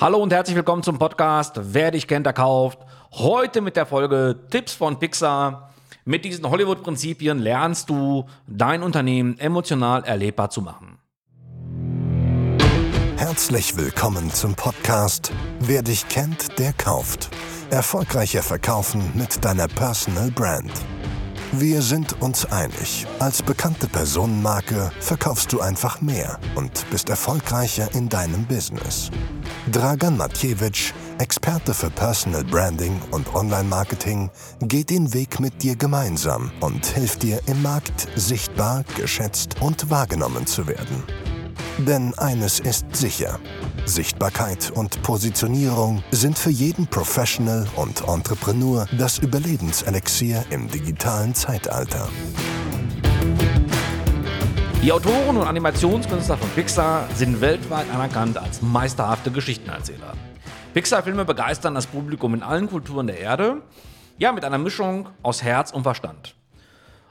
Hallo und herzlich willkommen zum Podcast Wer dich kennt, der kauft. Heute mit der Folge Tipps von Pixar. Mit diesen Hollywood-Prinzipien lernst du, dein Unternehmen emotional erlebbar zu machen. Herzlich willkommen zum Podcast Wer dich kennt, der kauft. Erfolgreicher verkaufen mit deiner Personal Brand. Wir sind uns einig. Als bekannte Personenmarke verkaufst du einfach mehr und bist erfolgreicher in deinem Business. Dragan Matjewitsch, Experte für Personal Branding und Online-Marketing, geht den Weg mit dir gemeinsam und hilft dir im Markt sichtbar, geschätzt und wahrgenommen zu werden. Denn eines ist sicher. Sichtbarkeit und Positionierung sind für jeden Professional und Entrepreneur das Überlebenselixier im digitalen Zeitalter. Die Autoren und Animationskünstler von Pixar sind weltweit anerkannt als meisterhafte Geschichtenerzähler. Pixar-Filme begeistern das Publikum in allen Kulturen der Erde, ja, mit einer Mischung aus Herz und Verstand.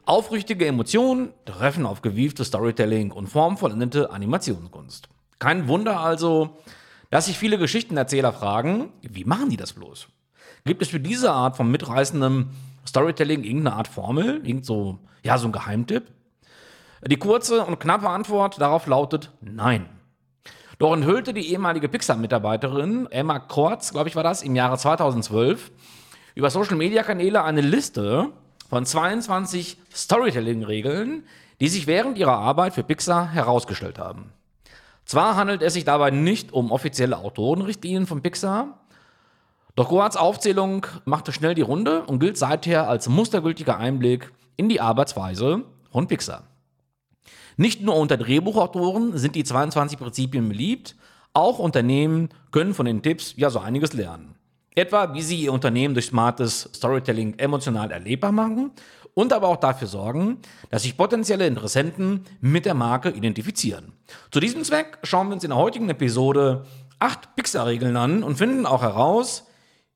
Aufrichtige Emotionen treffen auf gewieftes Storytelling und formvollendete Animationskunst. Kein Wunder also, dass sich viele Geschichtenerzähler fragen, wie machen die das bloß? Gibt es für diese Art von mitreißendem Storytelling irgendeine Art Formel, irgend so, ja, so ein Geheimtipp? Die kurze und knappe Antwort darauf lautet nein. Doch enthüllte die ehemalige Pixar-Mitarbeiterin Emma Kortz, glaube ich war das, im Jahre 2012 über Social-Media-Kanäle eine Liste von 22 Storytelling-Regeln, die sich während ihrer Arbeit für Pixar herausgestellt haben. Zwar handelt es sich dabei nicht um offizielle Autorenrichtlinien von Pixar, doch Goats Aufzählung machte schnell die Runde und gilt seither als mustergültiger Einblick in die Arbeitsweise von Pixar. Nicht nur unter Drehbuchautoren sind die 22 Prinzipien beliebt, auch Unternehmen können von den Tipps ja so einiges lernen. Etwa, wie sie ihr Unternehmen durch smartes Storytelling emotional erlebbar machen und aber auch dafür sorgen, dass sich potenzielle Interessenten mit der Marke identifizieren. Zu diesem Zweck schauen wir uns in der heutigen Episode acht Pixar-Regeln an und finden auch heraus,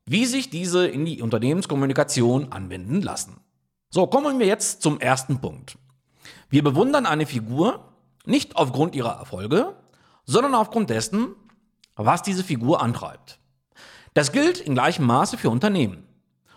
wie sich diese in die Unternehmenskommunikation anwenden lassen. So, kommen wir jetzt zum ersten Punkt. Wir bewundern eine Figur nicht aufgrund ihrer Erfolge, sondern aufgrund dessen, was diese Figur antreibt. Das gilt in gleichem Maße für Unternehmen.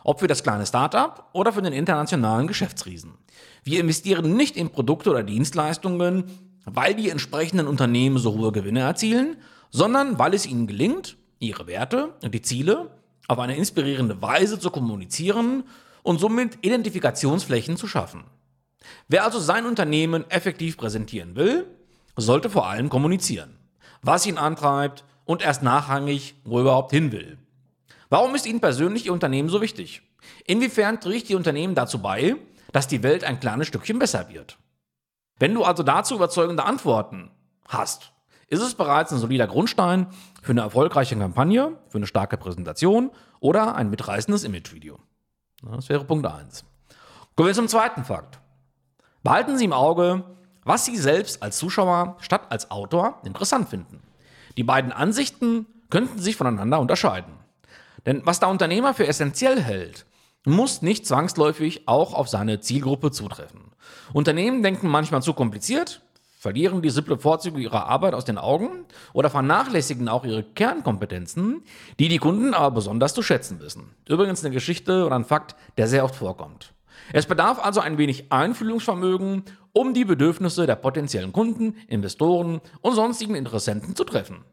Ob für das kleine Startup oder für den internationalen Geschäftsriesen. Wir investieren nicht in Produkte oder Dienstleistungen, weil die entsprechenden Unternehmen so hohe Gewinne erzielen, sondern weil es ihnen gelingt, ihre Werte und die Ziele auf eine inspirierende Weise zu kommunizieren und somit Identifikationsflächen zu schaffen. Wer also sein Unternehmen effektiv präsentieren will, sollte vor allem kommunizieren, was ihn antreibt und erst nachrangig, wo er überhaupt hin will. Warum ist Ihnen persönlich Ihr Unternehmen so wichtig? Inwiefern trägt Ihr Unternehmen dazu bei, dass die Welt ein kleines Stückchen besser wird? Wenn du also dazu überzeugende Antworten hast, ist es bereits ein solider Grundstein für eine erfolgreiche Kampagne, für eine starke Präsentation oder ein mitreißendes Imagevideo. Das wäre Punkt 1. Kommen wir zum zweiten Fakt. Behalten Sie im Auge, was Sie selbst als Zuschauer statt als Autor interessant finden. Die beiden Ansichten könnten sich voneinander unterscheiden. Denn was der Unternehmer für essentiell hält, muss nicht zwangsläufig auch auf seine Zielgruppe zutreffen. Unternehmen denken manchmal zu kompliziert, verlieren die simple Vorzüge ihrer Arbeit aus den Augen oder vernachlässigen auch ihre Kernkompetenzen, die die Kunden aber besonders zu schätzen wissen. Übrigens eine Geschichte oder ein Fakt, der sehr oft vorkommt. Es bedarf also ein wenig Einfühlungsvermögen, um die Bedürfnisse der potenziellen Kunden, Investoren und sonstigen Interessenten zu treffen.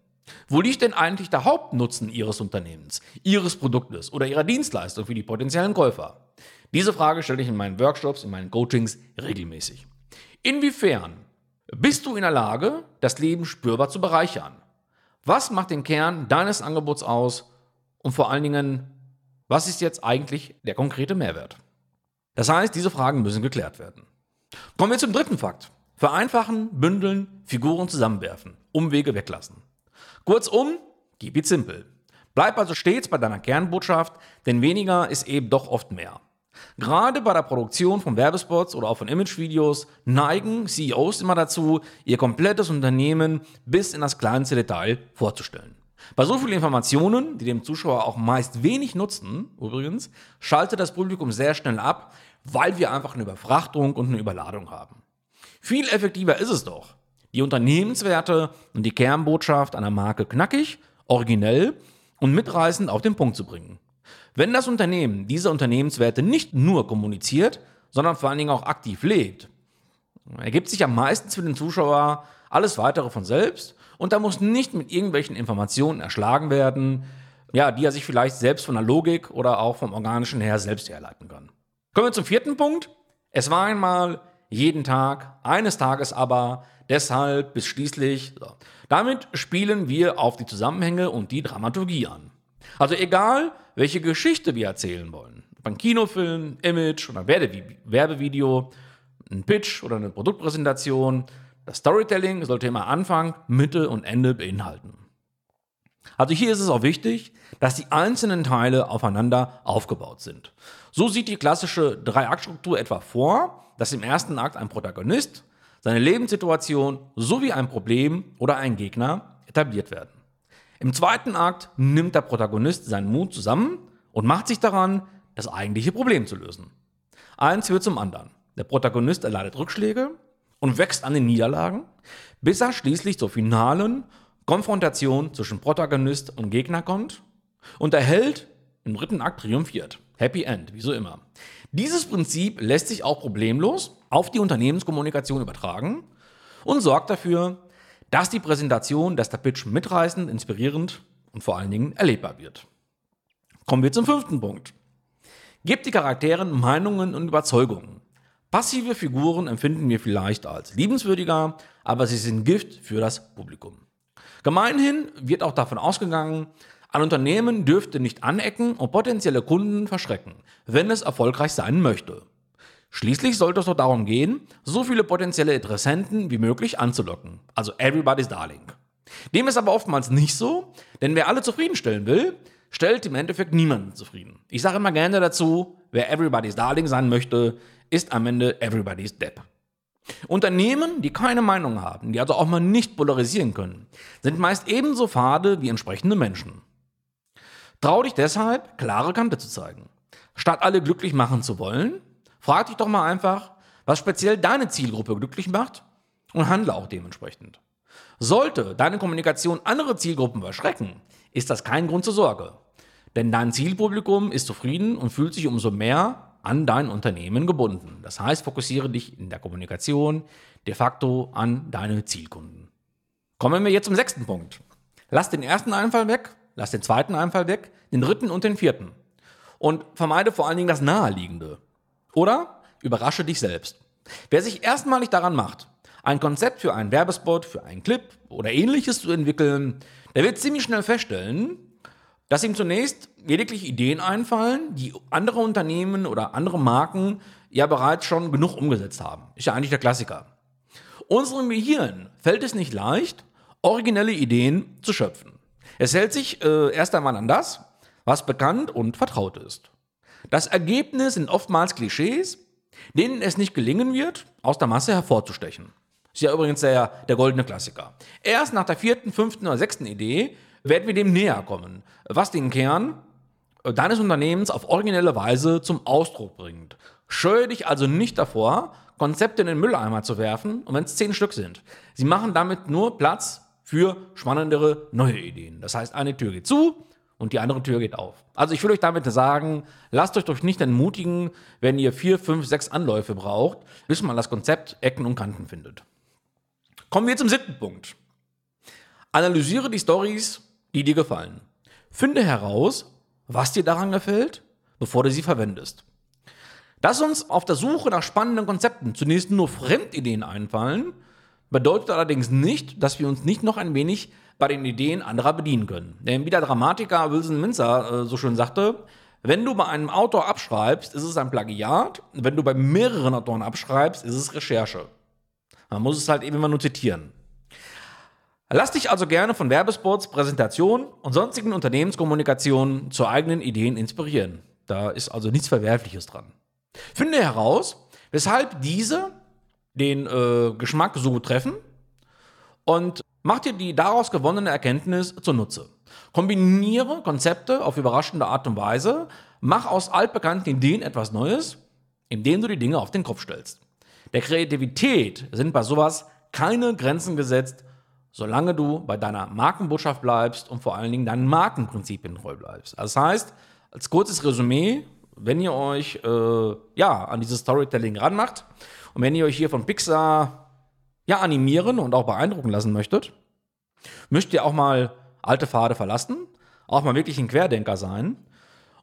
Wo liegt denn eigentlich der Hauptnutzen Ihres Unternehmens, Ihres Produktes oder Ihrer Dienstleistung für die potenziellen Käufer? Diese Frage stelle ich in meinen Workshops, in meinen Coachings regelmäßig. Inwiefern bist du in der Lage, das Leben spürbar zu bereichern? Was macht den Kern deines Angebots aus? Und vor allen Dingen, was ist jetzt eigentlich der konkrete Mehrwert? Das heißt, diese Fragen müssen geklärt werden. Kommen wir zum dritten Fakt. Vereinfachen, bündeln, Figuren zusammenwerfen, Umwege weglassen. Kurzum, keep it simple. Bleib also stets bei deiner Kernbotschaft, denn weniger ist eben doch oft mehr. Gerade bei der Produktion von Werbespots oder auch von Imagevideos neigen CEOs immer dazu, ihr komplettes Unternehmen bis in das kleinste Detail vorzustellen. Bei so vielen Informationen, die dem Zuschauer auch meist wenig nutzen, übrigens, schaltet das Publikum sehr schnell ab, weil wir einfach eine Überfrachtung und eine Überladung haben. Viel effektiver ist es doch, die Unternehmenswerte und die Kernbotschaft einer Marke knackig originell und mitreißend auf den Punkt zu bringen. Wenn das Unternehmen diese Unternehmenswerte nicht nur kommuniziert, sondern vor allen Dingen auch aktiv lebt, ergibt sich am meisten für den Zuschauer alles weitere von selbst und da muss nicht mit irgendwelchen Informationen erschlagen werden, ja, die er sich vielleicht selbst von der Logik oder auch vom Organischen her selbst herleiten kann. Kommen wir zum vierten Punkt. Es war einmal jeden Tag, eines Tages aber, deshalb bis schließlich. So. Damit spielen wir auf die Zusammenhänge und die Dramaturgie an. Also egal, welche Geschichte wir erzählen wollen. Ob ein Kinofilm, Image oder Werbevideo, ein Pitch oder eine Produktpräsentation. Das Storytelling sollte immer Anfang, Mitte und Ende beinhalten. Also hier ist es auch wichtig, dass die einzelnen Teile aufeinander aufgebaut sind. So sieht die klassische Drei-Akt-Struktur etwa vor, dass im ersten Akt ein Protagonist, seine Lebenssituation sowie ein Problem oder ein Gegner etabliert werden. Im zweiten Akt nimmt der Protagonist seinen Mut zusammen und macht sich daran, das eigentliche Problem zu lösen. Eins wird zum anderen. Der Protagonist erleidet Rückschläge und wächst an den Niederlagen, bis er schließlich zur finalen Konfrontation zwischen Protagonist und Gegner kommt und der Held im dritten Akt triumphiert. Happy End, wie so immer. Dieses Prinzip lässt sich auch problemlos auf die Unternehmenskommunikation übertragen und sorgt dafür, dass die Präsentation, dass der Pitch mitreißend, inspirierend und vor allen Dingen erlebbar wird. Kommen wir zum fünften Punkt. Gebt die Charakteren Meinungen und Überzeugungen. Passive Figuren empfinden wir vielleicht als liebenswürdiger, aber sie sind Gift für das Publikum. Gemeinhin wird auch davon ausgegangen, ein Unternehmen dürfte nicht anecken und potenzielle Kunden verschrecken, wenn es erfolgreich sein möchte. Schließlich sollte es doch darum gehen, so viele potenzielle Interessenten wie möglich anzulocken. Also everybody's darling. Dem ist aber oftmals nicht so, denn wer alle zufriedenstellen will, stellt im Endeffekt niemanden zufrieden. Ich sage immer gerne dazu, wer everybody's darling sein möchte, ist am Ende everybody's depp. Unternehmen, die keine Meinung haben, die also auch mal nicht polarisieren können, sind meist ebenso fade wie entsprechende Menschen. Trau dich deshalb, klare Kante zu zeigen. Statt alle glücklich machen zu wollen, frag dich doch mal einfach, was speziell deine Zielgruppe glücklich macht und handle auch dementsprechend. Sollte deine Kommunikation andere Zielgruppen verschrecken, ist das kein Grund zur Sorge. Denn dein Zielpublikum ist zufrieden und fühlt sich umso mehr an dein Unternehmen gebunden. Das heißt, fokussiere dich in der Kommunikation de facto an deine Zielkunden. Kommen wir jetzt zum sechsten Punkt. Lass den ersten Einfall weg, lass den zweiten Einfall weg, den dritten und den vierten. Und vermeide vor allen Dingen das Naheliegende. Oder überrasche dich selbst. Wer sich erstmalig daran macht, ein Konzept für einen Werbespot, für einen Clip oder ähnliches zu entwickeln, der wird ziemlich schnell feststellen, dass ihm zunächst lediglich Ideen einfallen, die andere Unternehmen oder andere Marken ja bereits schon genug umgesetzt haben. Ist ja eigentlich der Klassiker. Unserem Gehirn fällt es nicht leicht, originelle Ideen zu schöpfen. Es hält sich äh, erst einmal an das, was bekannt und vertraut ist. Das Ergebnis sind oftmals Klischees, denen es nicht gelingen wird, aus der Masse hervorzustechen. Ist ja übrigens der, der goldene Klassiker. Erst nach der vierten, fünften oder sechsten Idee werden wir dem näher kommen, was den Kern deines Unternehmens auf originelle Weise zum Ausdruck bringt. Scheue dich also nicht davor, Konzepte in den Mülleimer zu werfen, und wenn es zehn Stück sind. Sie machen damit nur Platz für spannendere neue Ideen. Das heißt, eine Tür geht zu und die andere Tür geht auf. Also ich will euch damit sagen, lasst euch doch nicht entmutigen, wenn ihr vier, fünf, sechs Anläufe braucht, bis man das Konzept Ecken und Kanten findet. Kommen wir zum siebten Punkt. Analysiere die Stories die dir gefallen. Finde heraus, was dir daran gefällt, bevor du sie verwendest. Dass uns auf der Suche nach spannenden Konzepten zunächst nur Fremdideen einfallen, bedeutet allerdings nicht, dass wir uns nicht noch ein wenig bei den Ideen anderer bedienen können. Denn wie der Dramatiker Wilson Minzer äh, so schön sagte, wenn du bei einem Autor abschreibst, ist es ein Plagiat. Wenn du bei mehreren Autoren abschreibst, ist es Recherche. Man muss es halt eben immer nur zitieren. Lass dich also gerne von Werbespots, Präsentationen und sonstigen Unternehmenskommunikationen zu eigenen Ideen inspirieren. Da ist also nichts Verwerfliches dran. Finde heraus, weshalb diese den äh, Geschmack so gut treffen und mach dir die daraus gewonnene Erkenntnis zunutze. Kombiniere Konzepte auf überraschende Art und Weise, mach aus altbekannten Ideen etwas Neues, indem du die Dinge auf den Kopf stellst. Der Kreativität sind bei sowas keine Grenzen gesetzt solange du bei deiner Markenbotschaft bleibst und vor allen Dingen deinen Markenprinzipien treu bleibst. Das heißt, als kurzes Resümee, wenn ihr euch äh, ja, an dieses Storytelling ranmacht und wenn ihr euch hier von Pixar ja, animieren und auch beeindrucken lassen möchtet, müsst ihr auch mal alte Pfade verlassen, auch mal wirklich ein Querdenker sein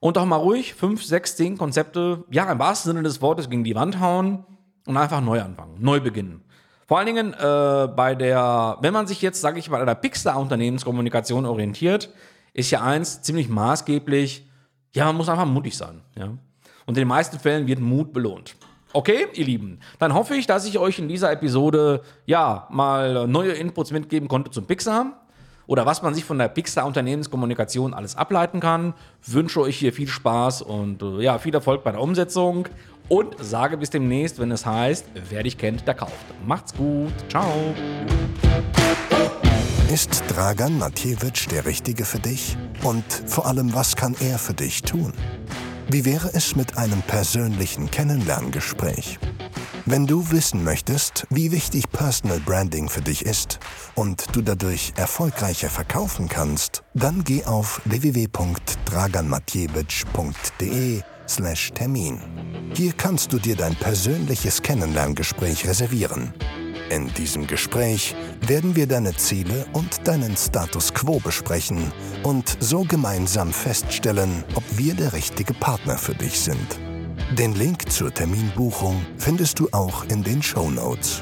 und auch mal ruhig fünf, sechs, zehn Konzepte, ja, im wahrsten Sinne des Wortes gegen die Wand hauen und einfach neu anfangen, neu beginnen. Vor allen Dingen äh, bei der, wenn man sich jetzt, sage ich mal, an der Pixar-Unternehmenskommunikation orientiert, ist ja eins ziemlich maßgeblich, ja, man muss einfach mutig sein. Ja? Und in den meisten Fällen wird Mut belohnt. Okay, ihr Lieben, dann hoffe ich, dass ich euch in dieser Episode ja mal neue Inputs mitgeben konnte zum Pixar oder was man sich von der Pixar Unternehmenskommunikation alles ableiten kann. Wünsche euch hier viel Spaß und äh, ja, viel Erfolg bei der Umsetzung und sage bis demnächst, wenn es heißt, wer dich kennt, der kauft. Macht's gut. Ciao. Ist Dragan Matjewitsch der Richtige für dich? Und vor allem, was kann er für dich tun? Wie wäre es mit einem persönlichen Kennenlerngespräch? Wenn du wissen möchtest, wie wichtig Personal Branding für dich ist und du dadurch erfolgreicher verkaufen kannst, dann geh auf www.draganmatjewitsch.de Termin. Hier kannst du dir dein persönliches Kennenlerngespräch reservieren. In diesem Gespräch werden wir deine Ziele und deinen Status quo besprechen und so gemeinsam feststellen, ob wir der richtige Partner für dich sind. Den Link zur Terminbuchung findest du auch in den Show Notes.